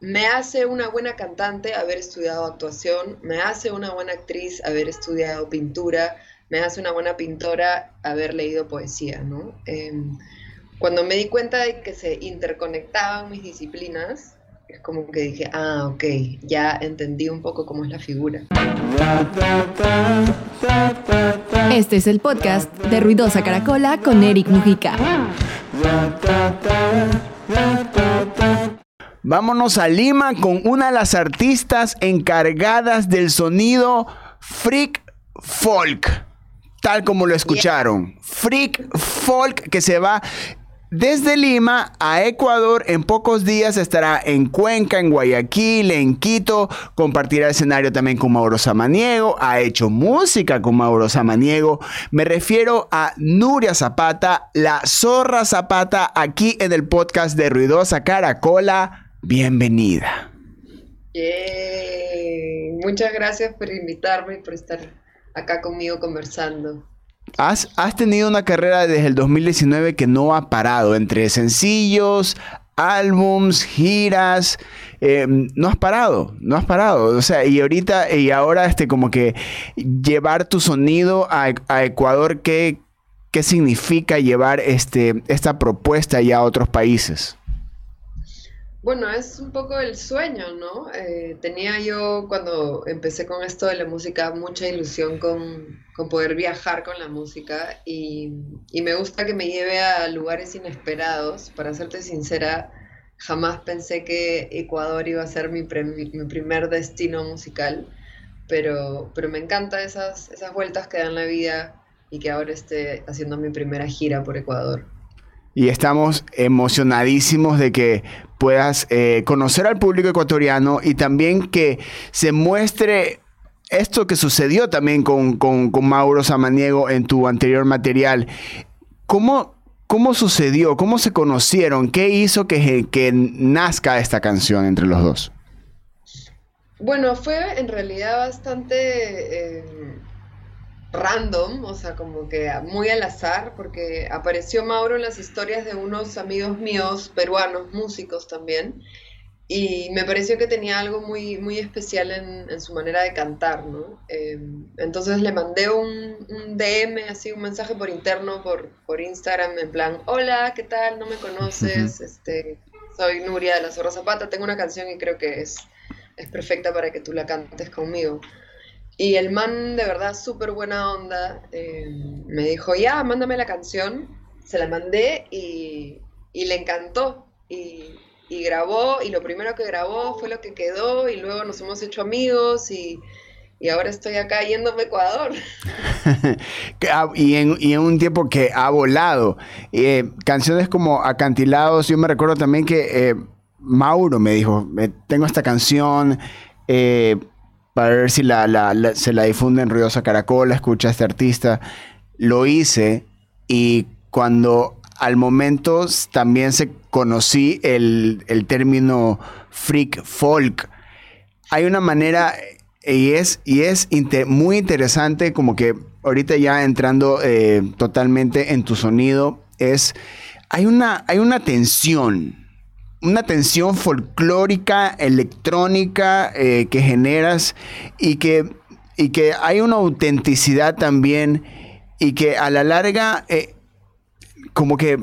me hace una buena cantante haber estudiado actuación, me hace una buena actriz haber estudiado pintura, me hace una buena pintora haber leído poesía, ¿no? Em, cuando me di cuenta de que se interconectaban mis disciplinas, es como que dije, ah, ok, ya entendí un poco cómo es la figura. Este es el podcast de Ruidosa Caracola con Eric Mujica. Vámonos a Lima con una de las artistas encargadas del sonido freak folk. Tal como lo escucharon. Freak folk que se va desde Lima a Ecuador, en pocos días estará en Cuenca, en Guayaquil, en Quito. Compartirá escenario también con Mauro Samaniego. Ha hecho música con Mauro Samaniego. Me refiero a Nuria Zapata, la zorra Zapata, aquí en el podcast de Ruidosa Caracola. Bienvenida. Muchas gracias por invitarme y por estar acá conmigo conversando. Has, tenido una carrera desde el 2019 que no ha parado, entre sencillos, álbums, giras, eh, no has parado, no has parado. O sea, y ahorita y ahora este como que llevar tu sonido a, Ecuador, ¿qué, ¿qué, significa llevar este, esta propuesta ya a otros países? Bueno, es un poco el sueño, ¿no? Eh, tenía yo cuando empecé con esto de la música mucha ilusión con, poder viajar con la música y, me gusta que me lleve a lugares inesperados. Para serte sincera, jamás pensé que Ecuador iba a ser mi, mi primer destino musical, pero, pero me encantan esas, esas vueltas que dan la vida y que ahora esté haciendo mi primera gira por Ecuador y estamos emocionadísimos de que puedas eh, conocer al público ecuatoriano y también que se muestre esto que sucedió también con, Mauro Samaniego en tu anterior material. ¿Cómo, ¿Cómo sucedió? ¿Cómo se conocieron? ¿Qué hizo que, que nazca esta canción entre los dos? Bueno, fue en realidad bastante... Eh, random, o sea, como que muy al azar, porque apareció Mauro en las historias de unos amigos míos, peruanos, músicos también, y me pareció que tenía algo muy, muy especial en, su manera de cantar, ¿no? Em, entonces le mandé un, DM, así un mensaje por interno, por, por Instagram, en plan, hola, ¿qué tal? ¿No me conoces? este, soy Nuria de la Zorra Zapata, tengo una canción y creo que es, es perfecta para que tú la cantes conmigo. Y el man, de verdad, súper buena onda, eh, me dijo, ya, mándame la canción. Se la mandé y, le encantó. Y, grabó, y lo primero que grabó fue lo que quedó, y luego nos hemos hecho amigos, y, ahora estoy acá yéndome a Ecuador. y, en, un tiempo que ha volado. Eh, canciones como Acantilados, yo me recuerdo también que eh, Mauro me dijo, tengo esta canción para ver si se la difunde en Ruidosa Caracola, escucha a este artista. Lo hice y cuando al momento también se conocí el, término freak folk, hay una manera y es, y es muy interesante como que ahorita ya entrando eh, totalmente en tu sonido, es, hay una, hay una tensión una tensión folclórica, electrónica eh, que generas y que, y que hay una autenticidad también y que a la larga eh, como que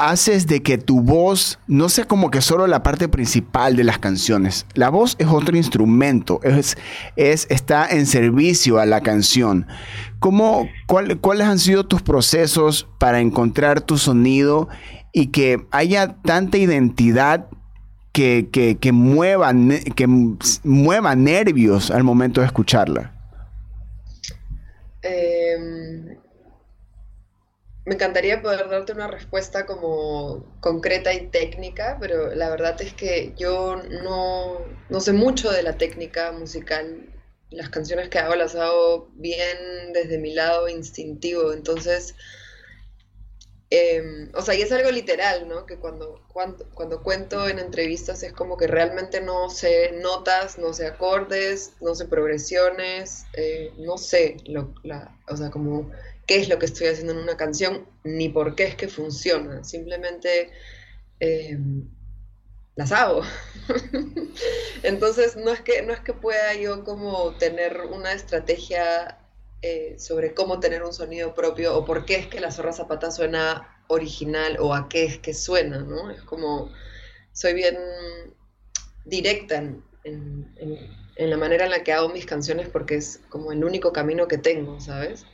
haces de que tu voz no sea como que solo la parte principal de las canciones. La voz es otro instrumento, es, es está en servicio a la canción. ¿Cómo, ¿Cuáles han sido tus procesos para encontrar tu sonido y que haya tanta identidad que, que, mueva, que mueva nervios al momento de escucharla? Em, me encantaría poder darte una respuesta como concreta y técnica, pero la verdad es que yo no, no sé mucho de la técnica musical. Las canciones que hago las hago bien desde mi lado instintivo, entonces Em, o sea, y es algo literal, ¿no? Que cuando, cuando, cuento en entrevistas es como que realmente no sé notas, no sé acordes, no sé progresiones, eh, no sé, lo, la, o sea, como qué es lo que estoy haciendo en una canción, ni por qué es que funciona. Simplemente, em, las hago. Entonces, no es, que, no es que pueda yo como tener una estrategia eh, sobre cómo tener un sonido propio o por qué es que la zorra zapata suena original o a qué es que suena, ¿no? Es como, soy bien directa en, en la manera en la que hago mis canciones porque es como el único camino que tengo, ¿sabes?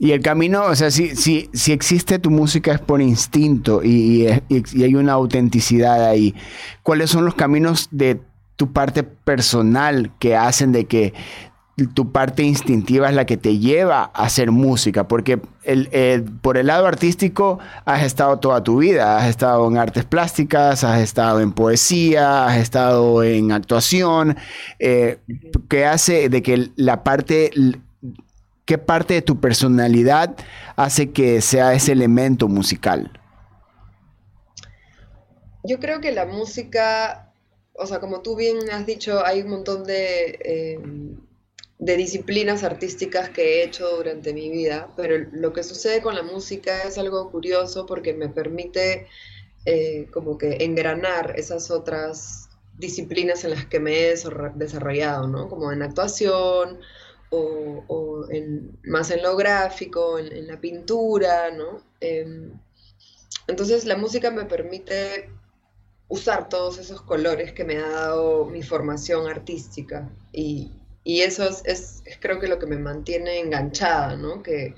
Y el camino, o sea, si, si, si existe tu música es por instinto y, y, hay una autenticidad ahí. ¿Cuáles son los caminos de tu parte personal que hacen de que tu parte instintiva es la que te lleva a hacer música? Porque el, por el lado artístico has estado toda tu vida, has estado en artes plásticas, has estado en poesía, has estado en actuación, eh, hace de que la parte ¿Qué parte de tu personalidad hace que sea ese elemento musical? Yo creo que la música, o sea, como tú bien has dicho, hay un montón de, eh, de disciplinas artísticas que he hecho durante mi vida, pero lo que sucede con la música es algo curioso porque me permite eh, como que engranar esas otras disciplinas en las que me he desarrollado, ¿no? Como en actuación, o, más en lo gráfico, en, la pintura, ¿no? Em, entonces la música me permite usar todos esos colores que me ha dado mi formación artística y, eso es, creo que lo que me mantiene enganchada, ¿no? Que,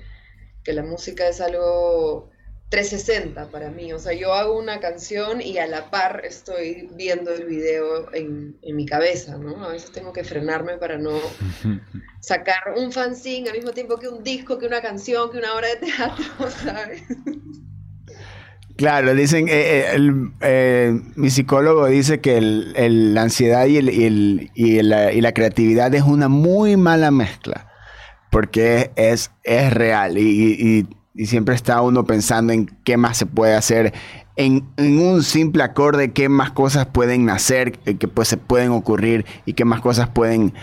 que la música es algo 360 para mí. O sea, yo hago una canción y a la par estoy viendo el video en, mi cabeza, ¿no? A veces tengo que frenarme para no sacar un fanzine al mismo tiempo que un disco, que una canción, que una obra de teatro, ¿sabes? Claro, dicen, eh, eh, eh, mi psicólogo dice que la ansiedad y, y, la, creatividad es una muy mala mezcla, porque es, es real y y siempre está uno pensando en qué más se puede hacer. En, un simple acorde, qué más cosas pueden nacer, eh, que pues se pueden ocurrir y qué más cosas pueden,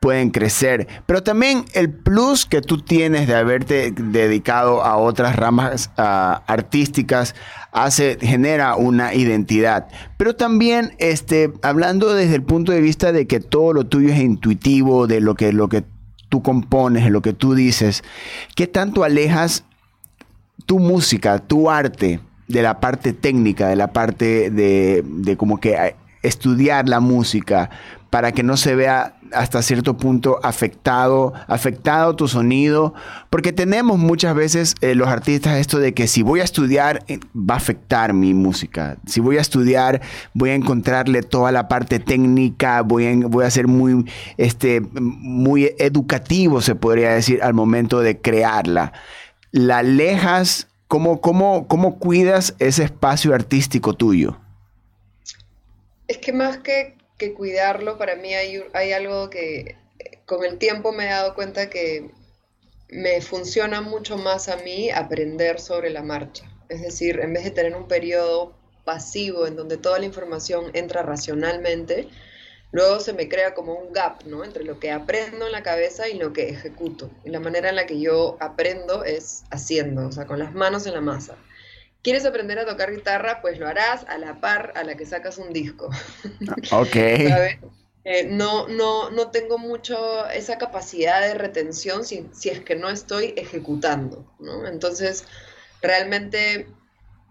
pueden crecer. Pero también el plus que tú tienes de haberte dedicado a otras ramas artísticas hace, genera una identidad. Pero también, este, hablando desde el punto de vista de que todo lo tuyo es intuitivo, de lo que, lo que tú compones, de lo que tú dices, ¿qué tanto alejas tu música, tu arte, de la parte técnica, de la parte de, de como que eh, estudiar la música para que no se vea hasta cierto punto afectado, afectado tu sonido, porque tenemos muchas veces eh, los artistas esto de que si voy a estudiar eh, va a afectar mi música, si voy a estudiar voy a encontrarle toda la parte técnica, voy a, voy a ser muy, este, muy educativo se podría decir al momento de crearla la alejas? ¿Cómo, cómo, cómo cuidas ese espacio artístico tuyo? Es que más que, que cuidarlo, para mí hay, hay algo que con el tiempo me he dado cuenta que me funciona mucho más a mí aprender sobre la marcha. Es decir, en vez de tener un periodo pasivo en donde toda la información entra racionalmente, luego se me crea como un gap, ¿no? Entre lo que aprendo en la cabeza y lo que ejecuto. Y la manera en la que yo aprendo es haciendo, o sea, con las manos en la masa. ¿Quieres aprender a tocar guitarra? Pues lo harás a la par a la que sacas un disco. Ok. Eh, no, no, no tengo mucho esa capacidad de retención si, si es que no estoy ejecutando, ¿no? Entonces, realmente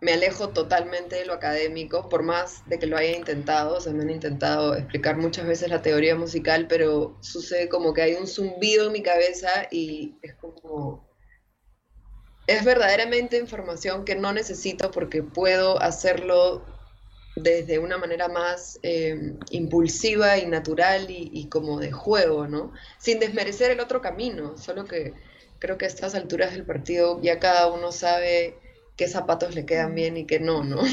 me alejo totalmente de lo académico, por más de que lo haya intentado, o sea, me han intentado explicar muchas veces la teoría musical, pero sucede como que hay un zumbido en mi cabeza y es como... Es verdaderamente información que no necesito porque puedo hacerlo desde una manera más eh, impulsiva y natural y, y, como de juego, ¿no? Sin desmerecer el otro camino, solo que creo que a estas alturas del partido ya cada uno sabe qué zapatos le quedan bien y qué no, ¿no?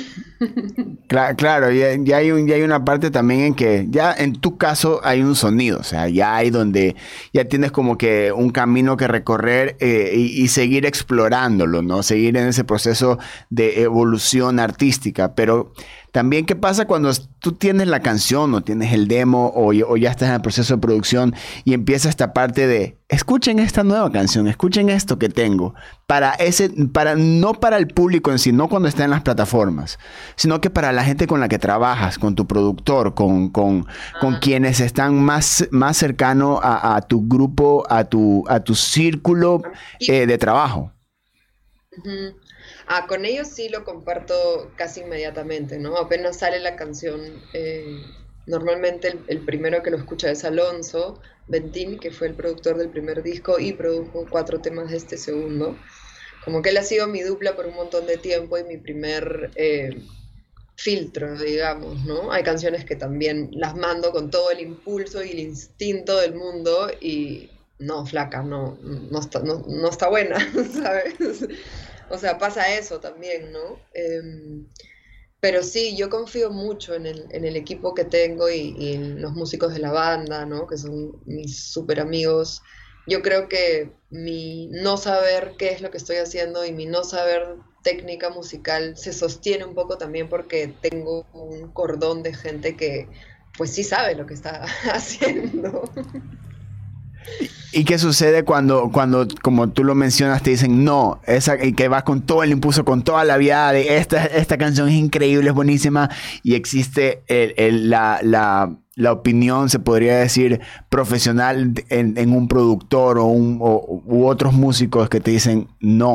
Claro, claro ya, hay un, ya hay una parte también en que ya en tu caso hay un sonido, o sea, ya hay donde ya tienes como que un camino que recorrer eh, y, seguir explorándolo, ¿no? Seguir en ese proceso de evolución artística, pero También, ¿qué pasa cuando tú tienes la canción o tienes el demo o, ya estás en el proceso de producción y empieza esta parte de, escuchen esta nueva canción, escuchen esto que tengo, para ese, para, no para el público en sí, no cuando está en las plataformas, sino que para la gente con la que trabajas, con tu productor, con, con, con quienes están más, más cercano a, tu grupo, a tu, a tu círculo eh, de trabajo. Ah, con ellos sí lo comparto casi inmediatamente, ¿no? Apenas sale la canción, eh, normalmente el, primero que lo escucha es Alonso Bentín, que fue el productor del primer disco y produjo cuatro temas de este segundo. Como que él ha sido mi dupla por un montón de tiempo y mi primer eh, filtro, digamos, ¿no? Hay canciones que también las mando con todo el impulso y el instinto del mundo y no, flaca, no, no, está, no, no está buena, ¿sabes? O sea, pasa eso también, ¿no? Em, pero sí, yo confío mucho en el, equipo que tengo y, en los músicos de la banda, ¿no? Que son mis súper amigos. Yo creo que mi no saber qué es lo que estoy haciendo y mi no saber técnica musical se sostiene un poco también porque tengo un cordón de gente que pues sí sabe lo que está haciendo. ¿Y qué sucede cuando, cuando, como tú lo mencionas, te dicen no, esa, y que vas con todo el impulso, con toda la vida de esta, esta canción es increíble, es buenísima, y existe la, la, opinión, se podría decir, profesional en, un productor o, un, u otros músicos que te dicen no?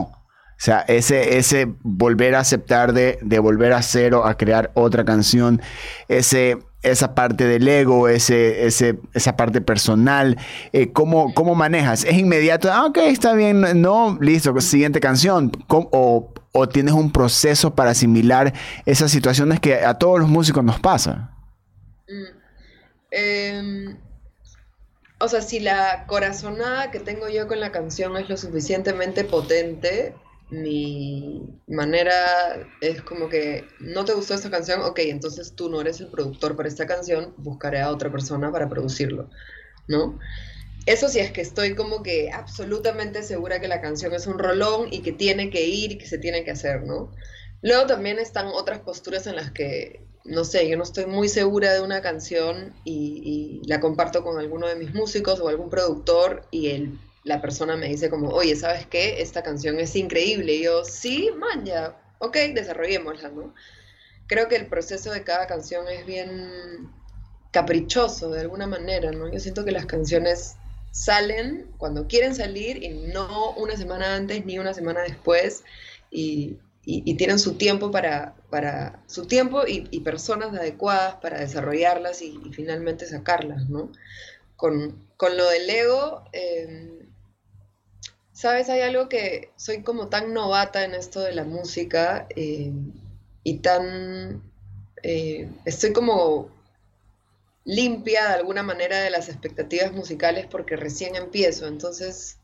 O sea, ese, ese volver a aceptar de, de volver a cero, a crear otra canción, ese esa parte del ego, ese, ese, esa parte personal, eh, ¿cómo, manejas? ¿Es inmediato? Ah, ok, está bien, no, listo, siguiente canción. O, tienes un proceso para asimilar esas situaciones que a todos los músicos nos pasa? Mm, em, o sea, si la corazonada que tengo yo con la canción es lo suficientemente potente, mi manera es como que no te gustó esta canción, ok, entonces tú no eres el productor para esta canción, buscaré a otra persona para producirlo, ¿no? Eso sí es que estoy como que absolutamente segura que la canción es un rolón y que tiene que ir y que se tiene que hacer, ¿no? Luego también están otras posturas en las que, no sé, yo no estoy muy segura de una canción y, y la comparto con alguno de mis músicos o algún productor y el la persona me dice como, oye, ¿sabes qué? Esta canción es increíble. Y yo, sí, man, ya, ok, desarrollémosla, ¿no? Creo que el proceso de cada canción es bien caprichoso de alguna manera, ¿no? Yo siento que las canciones salen cuando quieren salir y no una semana antes ni una semana después y, tienen su tiempo para, para su tiempo y, personas adecuadas para desarrollarlas y, finalmente sacarlas, ¿no? Con, lo del ego, em, Sabes, hay algo que soy como tan novata en esto de la música eh, y tan... Eh, estoy como limpia de alguna manera de las expectativas musicales porque recién empiezo, entonces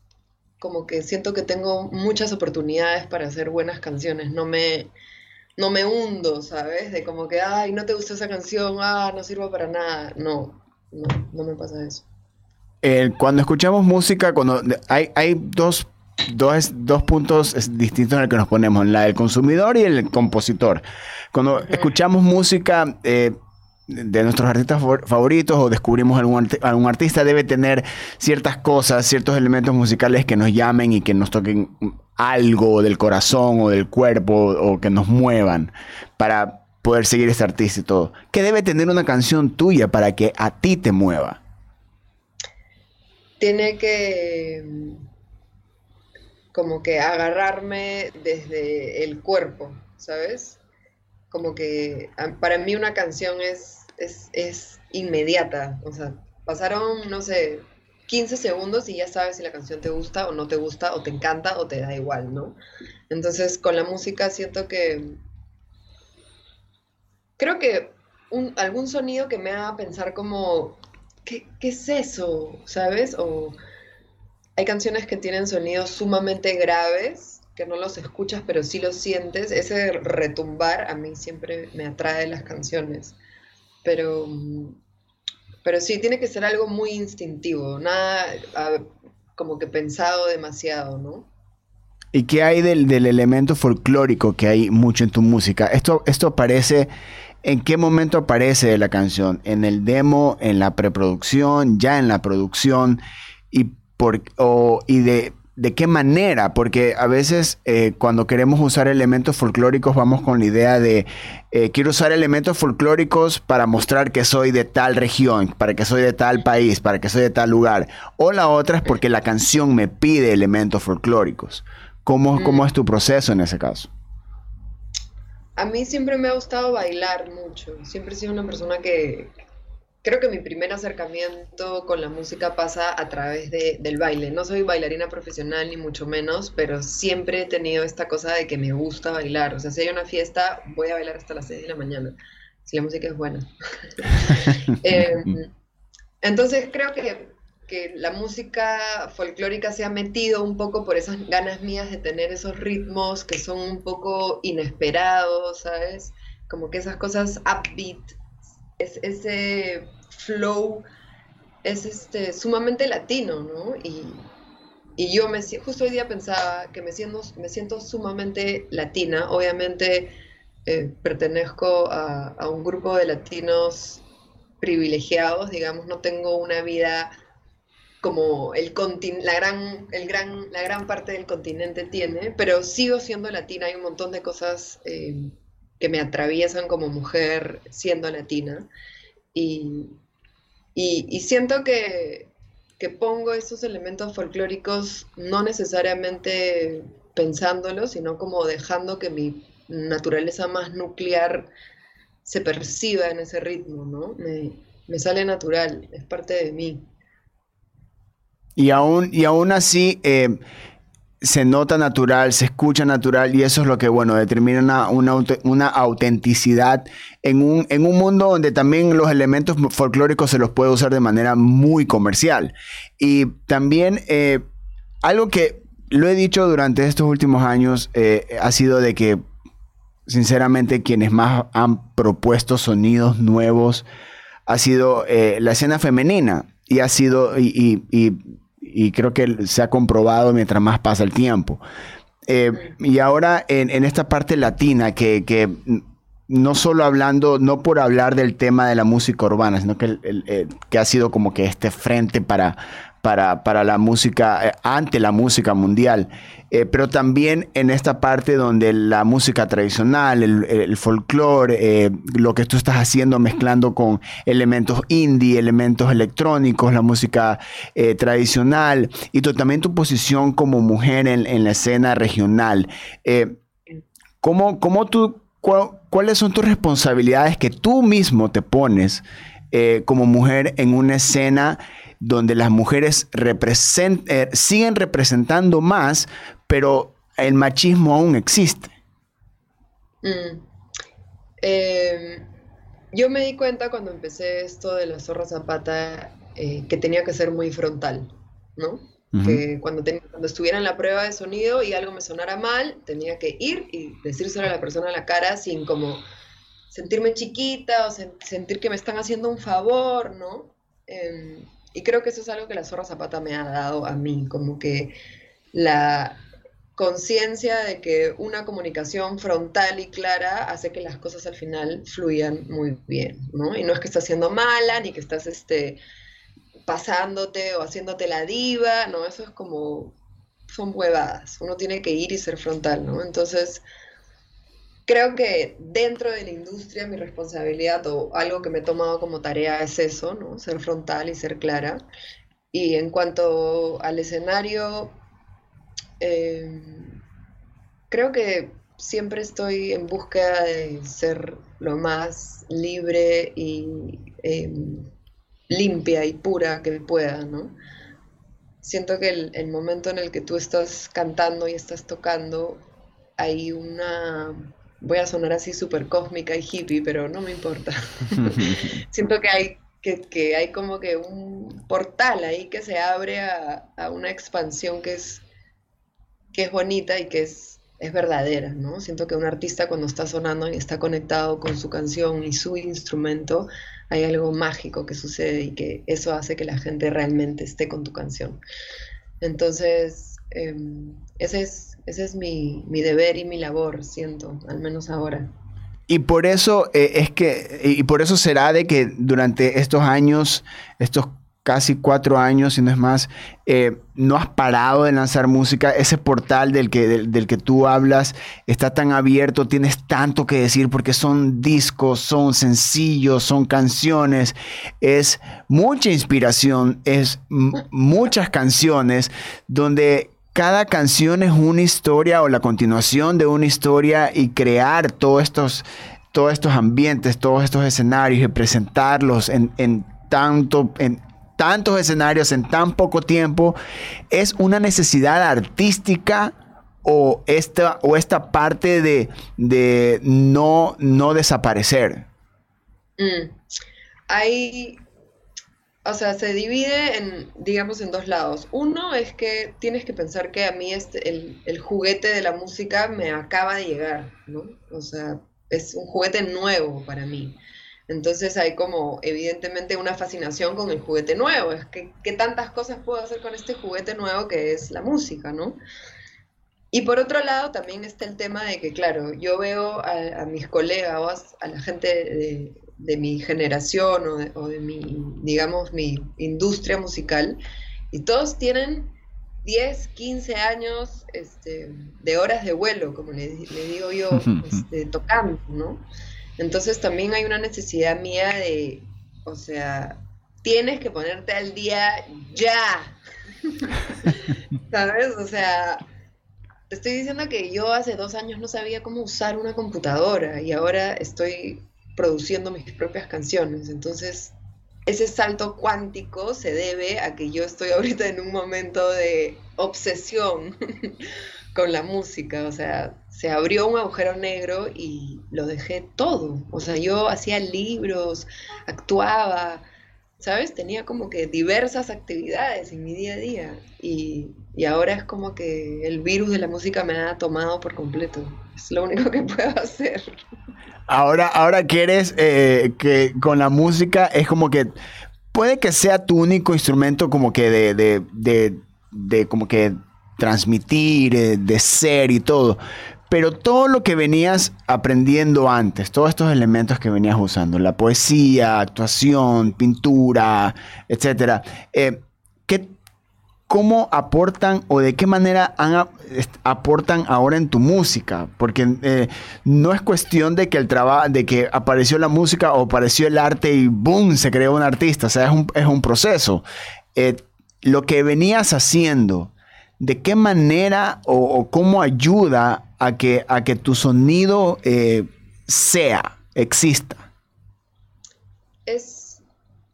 como que siento que tengo muchas oportunidades para hacer buenas canciones, no me, no me hundo, ¿sabes? De como que, ay, no te gustó esa canción, ah, no sirvo para nada, no, no, no me pasa eso cuando escuchamos música, cuando hay, hay dos, dos, dos puntos distintos en el que nos ponemos, la del consumidor y el compositor. Cuando escuchamos música eh, de nuestros artistas favoritos o descubrimos algún, algún artista, debe tener ciertas cosas, ciertos elementos musicales que nos llamen y que nos toquen algo del corazón o del cuerpo o que nos muevan para poder seguir ese artista y todo. ¿Qué debe tener una canción tuya para que a ti te mueva? Tiene que como que agarrarme desde el cuerpo, ¿sabes? Como que para mí una canción es, es, inmediata, o sea, pasaron, no sé, 15 segundos y ya sabes si la canción te gusta o no te gusta, o te encanta o te da igual, ¿no? Entonces con la música siento que... Creo que algún sonido que me haga pensar como, ¿qué, es eso? ¿Sabes? O hay canciones que tienen sonidos sumamente graves, que no los escuchas, pero sí los sientes. Ese retumbar a mí siempre me atrae las canciones. Pero, pero sí, tiene que ser algo muy instintivo, nada como que pensado demasiado, ¿no? ¿Y qué hay del, elemento folclórico que hay mucho en tu música? Esto, esto parece ¿En qué momento aparece la canción? ¿En el demo, en la preproducción, ya en la producción? ¿Y, por, y de, de qué manera? Porque a veces eh, cuando queremos usar elementos folclóricos vamos con la idea de eh, quiero usar elementos folclóricos para mostrar que soy de tal región, para que soy de tal país, para que soy de tal lugar. O la otra es porque la canción me pide elementos folclóricos. ¿Cómo, cómo mm. es tu proceso en ese caso? A mí siempre me ha gustado bailar mucho. Siempre he sido una persona que, creo que mi primer acercamiento con la música pasa a través de, del baile. No soy bailarina profesional ni mucho menos, pero siempre he tenido esta cosa de que me gusta bailar. O sea, si hay una fiesta, voy a bailar hasta las 6 de la mañana, si la música es buena. Em, entonces creo que que la música folclórica se ha metido un poco por esas ganas mías de tener esos ritmos que son un poco inesperados, ¿sabes? Como que esas cosas upbeat, es, ese flow es este, sumamente latino, ¿no? Y, yo me, justo hoy día pensaba que me siento, me siento sumamente latina, obviamente eh, pertenezco a, a un grupo de latinos privilegiados, digamos, no tengo una vida como el la gran, el gran, la gran parte del continente tiene, pero sigo siendo latina, hay un montón de cosas eh, que me atraviesan como mujer siendo latina y, y, siento que, que, pongo esos elementos folclóricos no necesariamente pensándolo, sino como dejando que mi naturaleza más nuclear se perciba en ese ritmo, ¿no? Me, me sale natural, es parte de mí. Y aún, y aún así eh, se nota natural, se escucha natural y eso es lo que, bueno, determina una, autenticidad en un, en un mundo donde también los elementos folclóricos se los puede usar de manera muy comercial. Y también eh, algo que lo he dicho durante estos últimos años eh, ha sido de que, sinceramente, quienes más han propuesto sonidos nuevos ha sido la escena femenina y ha sido, y creo que se ha comprobado mientras más pasa el tiempo. Eh, y ahora en, esta parte latina, que, no solo hablando, no por hablar del tema de la música urbana, sino que, que ha sido como que este frente para, para, la música, eh, ante la música mundial, eh, pero también en esta parte donde la música tradicional, el, folclore, eh, lo que tú estás haciendo mezclando con elementos indie, elementos electrónicos, la música tradicional y también tu posición como mujer en, la escena regional. ¿cómo, cómo tú, ¿Cuáles son tus responsabilidades que tú mismo te pones como mujer en una escena? Donde las mujeres eh, siguen representando más, pero el machismo aún existe. Mm. Em, yo me di cuenta cuando empecé esto de la zorra zapata eh, que tenía que ser muy frontal, ¿no? Que cuando, cuando estuviera en la prueba de sonido y algo me sonara mal, tenía que ir y decírselo a la persona a la cara sin como sentirme chiquita o sentir que me están haciendo un favor, ¿no? Em, y creo que eso es algo que la zorra zapata me ha dado a mí, como que la conciencia de que una comunicación frontal y clara hace que las cosas al final fluyan muy bien, ¿no? Y no es que estás siendo mala, ni que estás este, pasándote o haciéndote la diva, no, eso es como, son huevadas, uno tiene que ir y ser frontal, ¿no? Entonces, creo que dentro de la industria mi responsabilidad o algo que me he tomado como tarea es eso, ¿no? Ser frontal y ser clara. Y en cuanto al escenario, em, creo que siempre estoy en búsqueda de ser lo más libre y em, limpia y pura que pueda, ¿no? Siento que el, el momento en el que tú estás cantando y estás tocando, hay una voy a sonar así súper cósmica y hippie, pero no me importa. Siento que hay, que, hay como que un portal ahí que se abre a, una expansión que es, que es bonita y que es, es verdadera, ¿no? Siento que un artista cuando está sonando y está conectado con su canción y su instrumento, hay algo mágico que sucede y que eso hace que la gente realmente esté con tu canción. Entonces, em, ese es ese es mi, deber y mi labor, siento, al menos ahora. Y por eso eh, es que, y por eso será de que durante estos años, estos casi cuatro años, y no es más, eh, no has parado de lanzar música. Ese portal del que, del, que tú hablas está tan abierto, tienes tanto que decir porque son discos, son sencillos, son canciones, es mucha inspiración, es muchas canciones donde cada canción es una historia o la continuación de una historia y crear todos estos, todos estos ambientes, todos estos escenarios y presentarlos en, en tanto, en, tantos escenarios en tan poco tiempo, es una necesidad artística o esta, o esta parte de, no, no desaparecer? Mm. Hay, o sea, se divide en, digamos, en dos lados. Uno es que tienes que pensar que a mí este, el, juguete de la música me acaba de llegar, ¿no? O sea, es un juguete nuevo para mí. Entonces hay como evidentemente una fascinación con el juguete nuevo. Es que qué tantas cosas puedo hacer con este juguete nuevo que es la música, ¿no? Y por otro lado también está el tema de que, claro, yo veo a, mis colegas, a la gente de, mi generación o de, o de, mi, digamos, mi industria musical, y todos tienen 10, 15 años este, de horas de vuelo, como le, digo yo, este, tocando, ¿no? Entonces también hay una necesidad mía de, o sea, tienes que ponerte al día ya. ¿Sabes? O sea, te estoy diciendo que yo hace dos años no sabía cómo usar una computadora y ahora estoy produciendo mis propias canciones. Entonces, ese salto cuántico se debe a que yo estoy ahorita en un momento de obsesión con la música. O sea, se abrió un agujero negro y lo dejé todo. O sea, yo hacía libros, actuaba, ¿sabes? Tenía como que diversas actividades en mi día a día. Y, ahora es como que el virus de la música me ha tomado por completo. Es lo único que puedo hacer. Ahora, ahora quieres eh, que con la música es como que puede que sea tu único instrumento como que de, de, de, de como que transmitir, eh, de ser y todo. Pero todo lo que venías aprendiendo antes, todos estos elementos que venías usando, la poesía, actuación, pintura, etcétera, eh, ¿cómo aportan o de qué manera aportan ahora en tu música? Porque eh, no es cuestión de que el trabajo, de que apareció la música o apareció el arte y boom, se creó un artista. O sea, es un, proceso. Eh, lo que venías haciendo, ¿de qué manera o cómo ayuda a que, a que tu sonido eh, sea, exista? Es,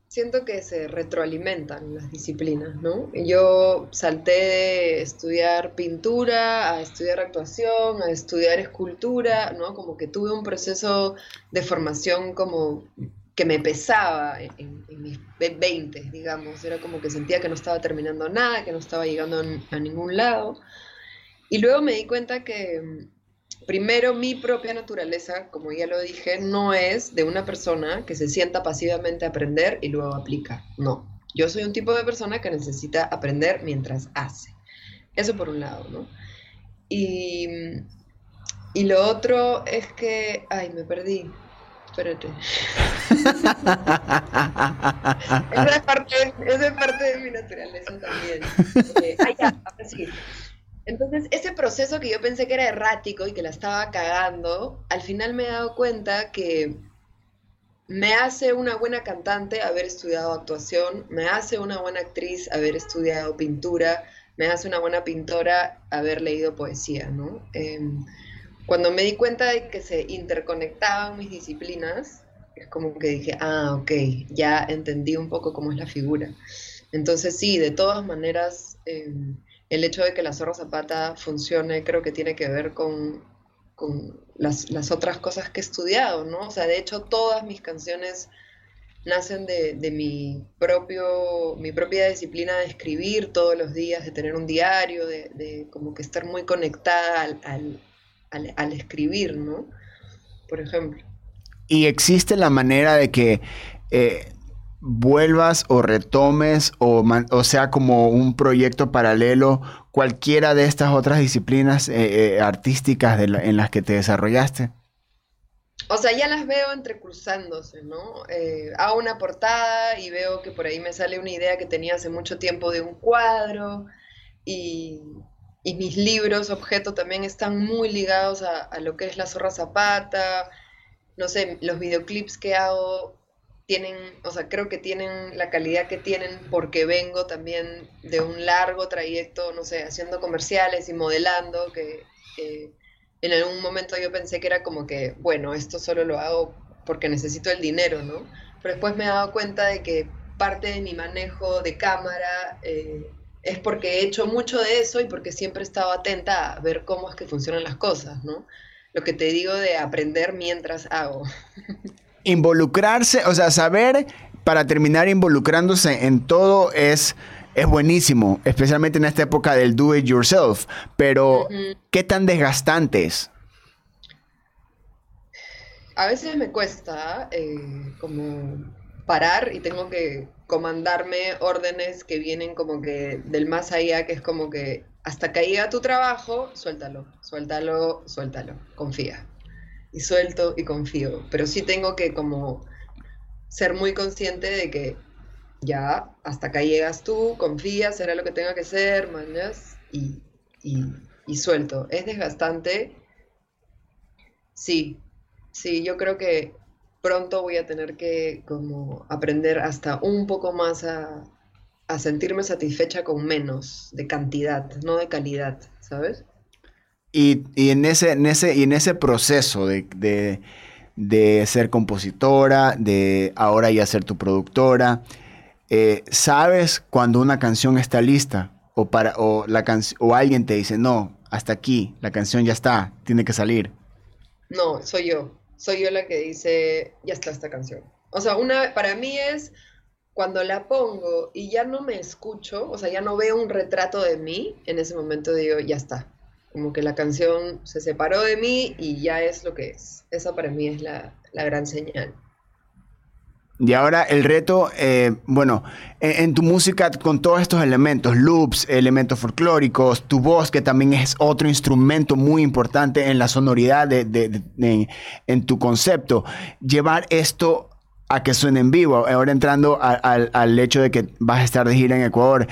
siento que se retroalimentan las disciplinas, ¿no? Yo salté de estudiar pintura a estudiar actuación, a estudiar escultura, ¿no? Como que tuve un proceso de formación como que me pesaba en, mis 20, digamos. Era como que sentía que no estaba terminando nada, que no estaba llegando a ningún lado. Y luego me di cuenta que mm, primero mi propia naturaleza, como ya lo dije, no es de una persona que se sienta pasivamente a aprender y luego aplica. No, yo soy un tipo de persona que necesita aprender mientras hace. Eso por un lado, ¿no? Y, mm, y lo otro es que, ay, me perdí. Espérate. esa, es parte, es parte de mi naturaleza también. Eh, ay, ya, ahora sí. Entonces, ese proceso que yo pensé que era errático y que la estaba cagando, al final me he dado cuenta que me hace una buena cantante haber estudiado actuación, me hace una buena actriz haber estudiado pintura, me hace una buena pintora haber leído poesía, ¿no? Em, cuando me di cuenta de que se interconectaban mis disciplinas, es como que dije, ah, ok, ya entendí un poco cómo es la figura. Entonces sí, de todas maneras... Em, el hecho de que la Zorra Zapata funcione creo que tiene que ver con, las, otras cosas que he estudiado, ¿no? O sea, de hecho todas mis canciones nacen de, mi, propio, mi propia disciplina de escribir todos los días, de tener un diario, de, como que estar muy conectada al, escribir, ¿no? Por ejemplo. Y existe la manera de que eh, vuelvas o retomes o, o, sea como un proyecto paralelo cualquiera de estas otras disciplinas eh, eh, artísticas en las que te desarrollaste? o sea, ya las veo entrecruzándose, ¿no? Eh, hago una portada y veo que por ahí me sale una idea que tenía hace mucho tiempo de un cuadro y, mis libros, objeto, también están muy ligados a, a, lo que es la zorra zapata, no sé, los videoclips que hago tienen, o sea, creo que tienen la calidad que tienen porque vengo también de un largo trayecto, no sé, haciendo comerciales y modelando, que en algún momento yo pensé que era como que, bueno, esto solo lo hago porque necesito el dinero, ¿no? Pero después me he dado cuenta de que parte de mi manejo de cámara eh, es porque he hecho mucho de eso y porque siempre he estado atenta a ver cómo es que funcionan las cosas, ¿no? Lo que te digo de aprender mientras hago. Involucrarse, o sea, saber para terminar involucrándose en todo es es buenísimo, especialmente en esta época del do it yourself, pero ¿qué tan desgastante es? A veces me cuesta eh, como parar y tengo que comandarme órdenes que vienen como que del más allá, que es como que hasta que llegue tu trabajo, suéltalo, suéltalo, suéltalo, confía. Y suelto y confío, pero sí tengo que como ser muy consciente de que ya hasta acá llegas tú, confías, será lo que tenga que ser, mañas, y, y, suelto. ¿Es desgastante? Sí, sí, yo creo que pronto voy a tener que como aprender hasta un poco más a, sentirme satisfecha con menos de cantidad, no de calidad, ¿sabes? Y, en, ese, en, ese, y en ese proceso de, de ser compositora, de ahora ya ser tu productora, eh, sabes cuando una canción está lista o, para, o, la o alguien te dice, no, hasta aquí, la canción ya está, tiene que salir. No, soy yo. Soy yo la que dice, ya está esta canción. O sea, una, para mí es cuando la pongo y ya no me escucho, o sea, ya no veo un retrato de mí, en ese momento digo, ya está. Como que la canción se separó de mí y ya es lo que es. Esa para mí es la, la gran señal. Y ahora el reto, eh, bueno, en, tu música con todos estos elementos, loops, elementos folclóricos, tu voz, que también es otro instrumento muy importante en la sonoridad de, en tu concepto, llevar esto a que suene en vivo. Ahora entrando al hecho de que vas a estar de gira en Ecuador,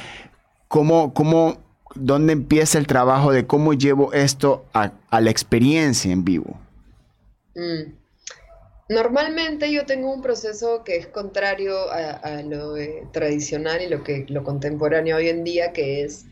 ¿cómo, cómo, dónde empieza el trabajo de cómo llevo esto a, la experiencia en vivo? Mm. Normalmente yo tengo un proceso que es contrario a, lo eh, tradicional y lo que lo contemporáneo hoy en día, que es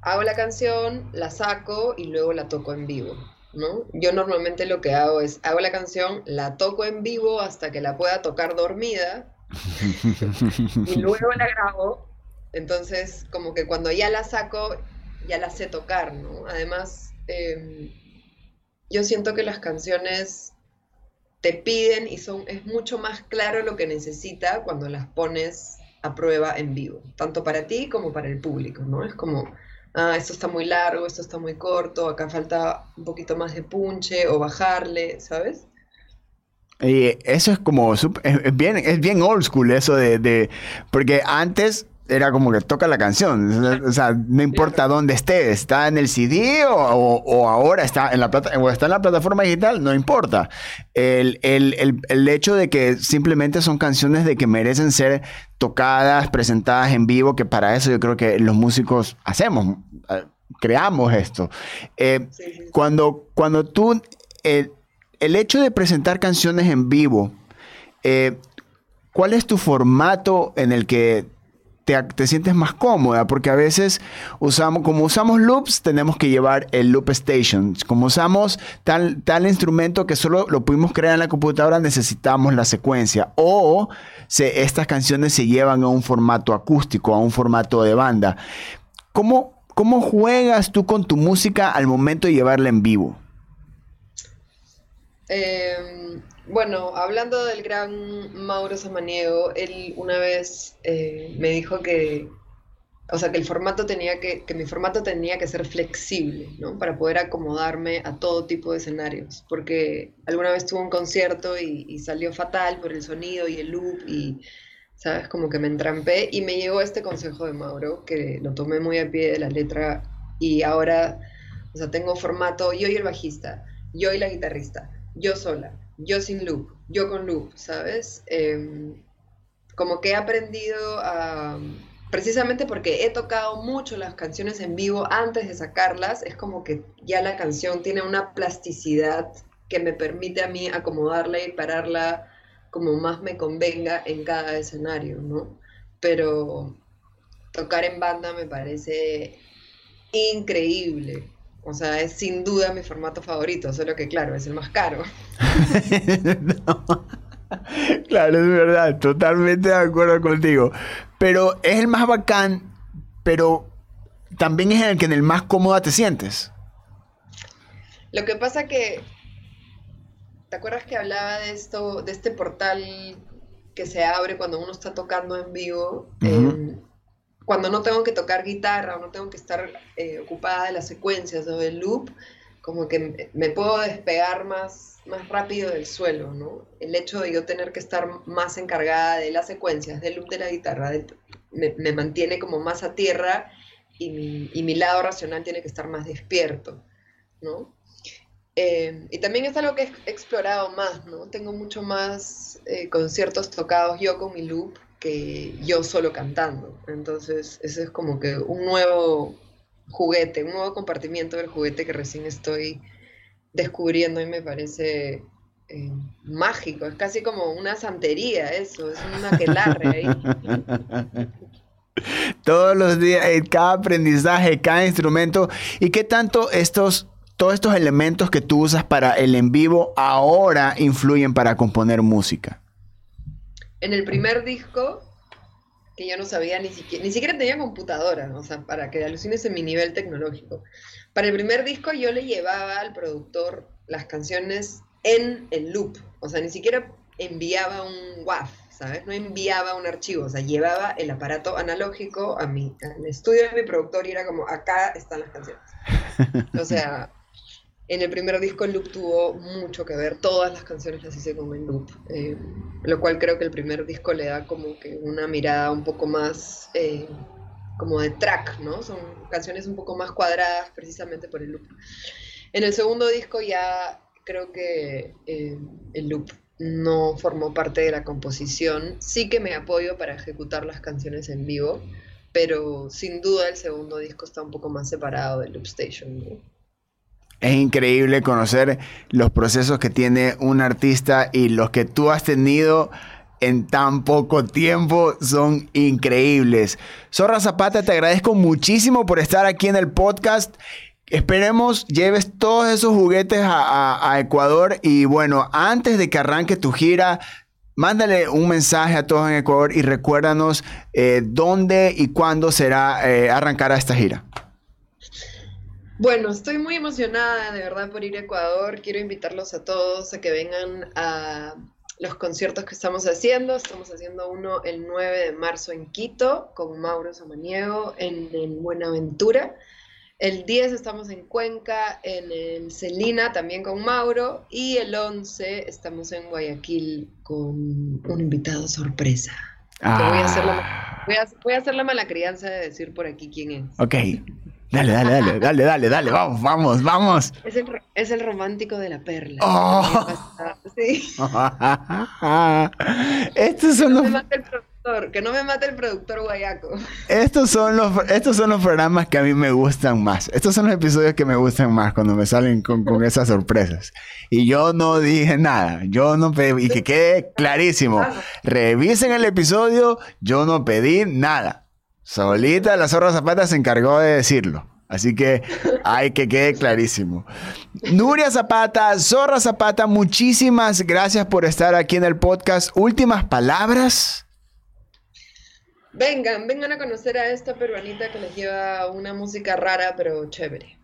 hago la canción, la saco y luego la toco en vivo. ¿no? Yo normalmente lo que hago es hago la canción, la toco en vivo hasta que la pueda tocar dormida y luego la grabo. Entonces, como que cuando ya la saco, ya la sé tocar, ¿no? Además, em, yo siento que las canciones te piden y son, es mucho más claro lo que necesita cuando las pones a prueba en vivo, tanto para ti como para el público, ¿no? Es como, ah, esto está muy largo, esto está muy corto, acá falta un poquito más de punche o bajarle, ¿sabes? Y eso es como, es bien, es bien old school eso de, de porque antes era como que toca la canción. O sea, no importa dónde esté, está en el CD o, ahora está en, la plata, o está en la plataforma digital, no importa. El, hecho de que simplemente son canciones de que merecen ser tocadas, presentadas en vivo, que para eso yo creo que los músicos hacemos, eh, creamos esto. Eh, cuando, cuando tú, el hecho de presentar canciones en vivo, eh, ¿cuál es tu formato en el que te, sientes más cómoda, porque a veces usamos, como usamos loops, tenemos que llevar el loop station. Como usamos tal, tal instrumento que solo lo pudimos crear en la computadora, necesitamos la secuencia. O se, estas canciones se llevan a un formato acústico, a un formato de banda. ¿Cómo, ¿Cómo juegas tú con tu música al momento de llevarla en vivo? Eh, bueno, hablando del gran Mauro Samaniego, él una vez eh, me dijo que, o sea, que el formato tenía que, que mi formato tenía que ser flexible, ¿no? Para poder acomodarme a todo tipo de escenarios, porque alguna vez tuve un concierto y, salió fatal por el sonido y el loop y, ¿sabes? Como que me entrampé y me llegó este consejo de Mauro, que lo tomé muy a pie de la letra y ahora, o sea, tengo formato yo y el bajista, yo y la guitarrista, yo sola yo sin loop, yo con loop, ¿sabes? Em, como que he aprendido a, precisamente porque he tocado mucho las canciones en vivo antes de sacarlas, es como que ya la canción tiene una plasticidad que me permite a mí acomodarla y pararla como más me convenga en cada escenario, ¿no? Pero tocar en banda me parece increíble. O sea, es sin duda mi formato favorito, solo que claro, es el más caro. Claro, es verdad, totalmente de acuerdo contigo. Pero es el más bacán, pero también es el que en el más cómoda te sientes. Lo que pasa que, ¿te acuerdas que hablaba de esto, de este portal que se abre cuando uno está tocando en vivo? Cuando no tengo que tocar guitarra o no tengo que estar eh, ocupada de las secuencias o del loop, como que me puedo despegar más, más rápido del suelo, ¿no? El hecho de yo tener que estar más encargada de las secuencias, del loop de la guitarra, me, mantiene como más a tierra y mi, lado racional tiene que estar más despierto, ¿no? Eh, y también es algo que he explorado más, ¿no? Tengo mucho más eh, conciertos tocados yo con mi loop que yo solo cantando. Entonces, ese es como que un nuevo juguete, un nuevo compartimiento del juguete que recién estoy descubriendo y me parece eh, mágico. Es casi como una santería eso, es una aquelarre ahí. Todos los días, cada aprendizaje, cada instrumento. ¿Y qué tanto estos, todos estos elementos que tú usas para el en vivo ahora influyen para componer música? En el primer disco, que yo no sabía ni siquiera, ni siquiera tenía computadora, o sea, para que alucines en mi nivel tecnológico. Para el primer disco yo le llevaba al productor las canciones en el loop, o sea, ni siquiera enviaba un WAV, ¿sabes? No enviaba un archivo, o sea, llevaba el aparato analógico a mi, al estudio de mi productor y era como, acá están las canciones. O sea, en el primer disco el loop tuvo mucho que ver, todas las canciones las hice como en loop, eh, lo cual creo que el primer disco le da como que una mirada un poco más eh, como de track, ¿no? Son canciones un poco más cuadradas precisamente por el loop. En el segundo disco ya creo que eh, el loop no formó parte de la composición, sí que me apoyo para ejecutar las canciones en vivo, pero sin duda el segundo disco está un poco más separado del Loop Station. Es increíble conocer los procesos que tiene un artista y los que tú has tenido en tan poco tiempo son increíbles. Zorra Zapata, te agradezco muchísimo por estar aquí en el podcast. Esperemos lleves todos esos juguetes a, Ecuador y bueno, antes de que arranque tu gira, mándale un mensaje a todos en Ecuador y recuérdanos eh, dónde y cuándo será eh, arrancar esta gira. Bueno, estoy muy emocionada de verdad por ir a Ecuador. Quiero invitarlos a todos a que vengan a los conciertos que estamos haciendo. Estamos haciendo uno el 9 de marzo en Quito con Mauro Samaniego en, Buenaventura. El 10 estamos en Cuenca, en el Celina también con Mauro. Y el 11 estamos en Guayaquil con un invitado sorpresa. voy, a hacer la, ah. voy, a, voy a hacer la mala crianza de decir por aquí quién es. Ok. Dale, dale, dale, dale, dale, dale, vamos, vamos, vamos. Es el, es el romántico de la perla. Oh. Sí. Estos son los... que no me mate el productor guayaco. Estos son, los, estos son los programas que a mí me gustan más. Estos son los episodios que me gustan más cuando me salen con, con esas sorpresas. Y yo no dije nada. Yo no pedí, y que quede clarísimo. Revisen el episodio, yo no pedí nada. Solita la zorra Zapata se encargó de decirlo. Así que hay que quede clarísimo. Nuria Zapata, Zorra Zapata, muchísimas gracias por estar aquí en el podcast. Últimas palabras. Vengan, vengan a conocer a esta peruanita que les lleva una música rara pero chévere.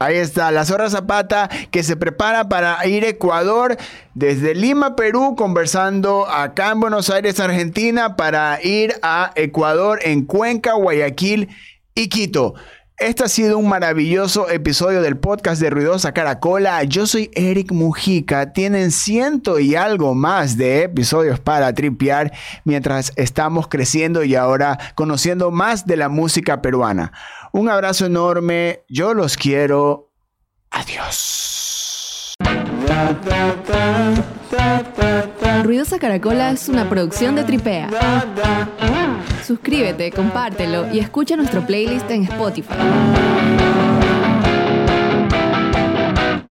Ahí está, la Zorra Zapata que se prepara para ir a Ecuador desde Lima, Perú, conversando acá en Buenos Aires, Argentina, para ir a Ecuador en Cuenca, Guayaquil y Quito. Este ha sido un maravilloso episodio del podcast de Ruidosa Caracola. Yo soy Eric Mujica. Tienen ciento y algo más de episodios para tripear mientras estamos creciendo y ahora conociendo más de la música peruana. Un abrazo enorme. Yo los quiero. Adiós. Ruidosa Caracola es una producción de Tripea. Suscríbete, compártelo y escucha nuestro playlist en Spotify.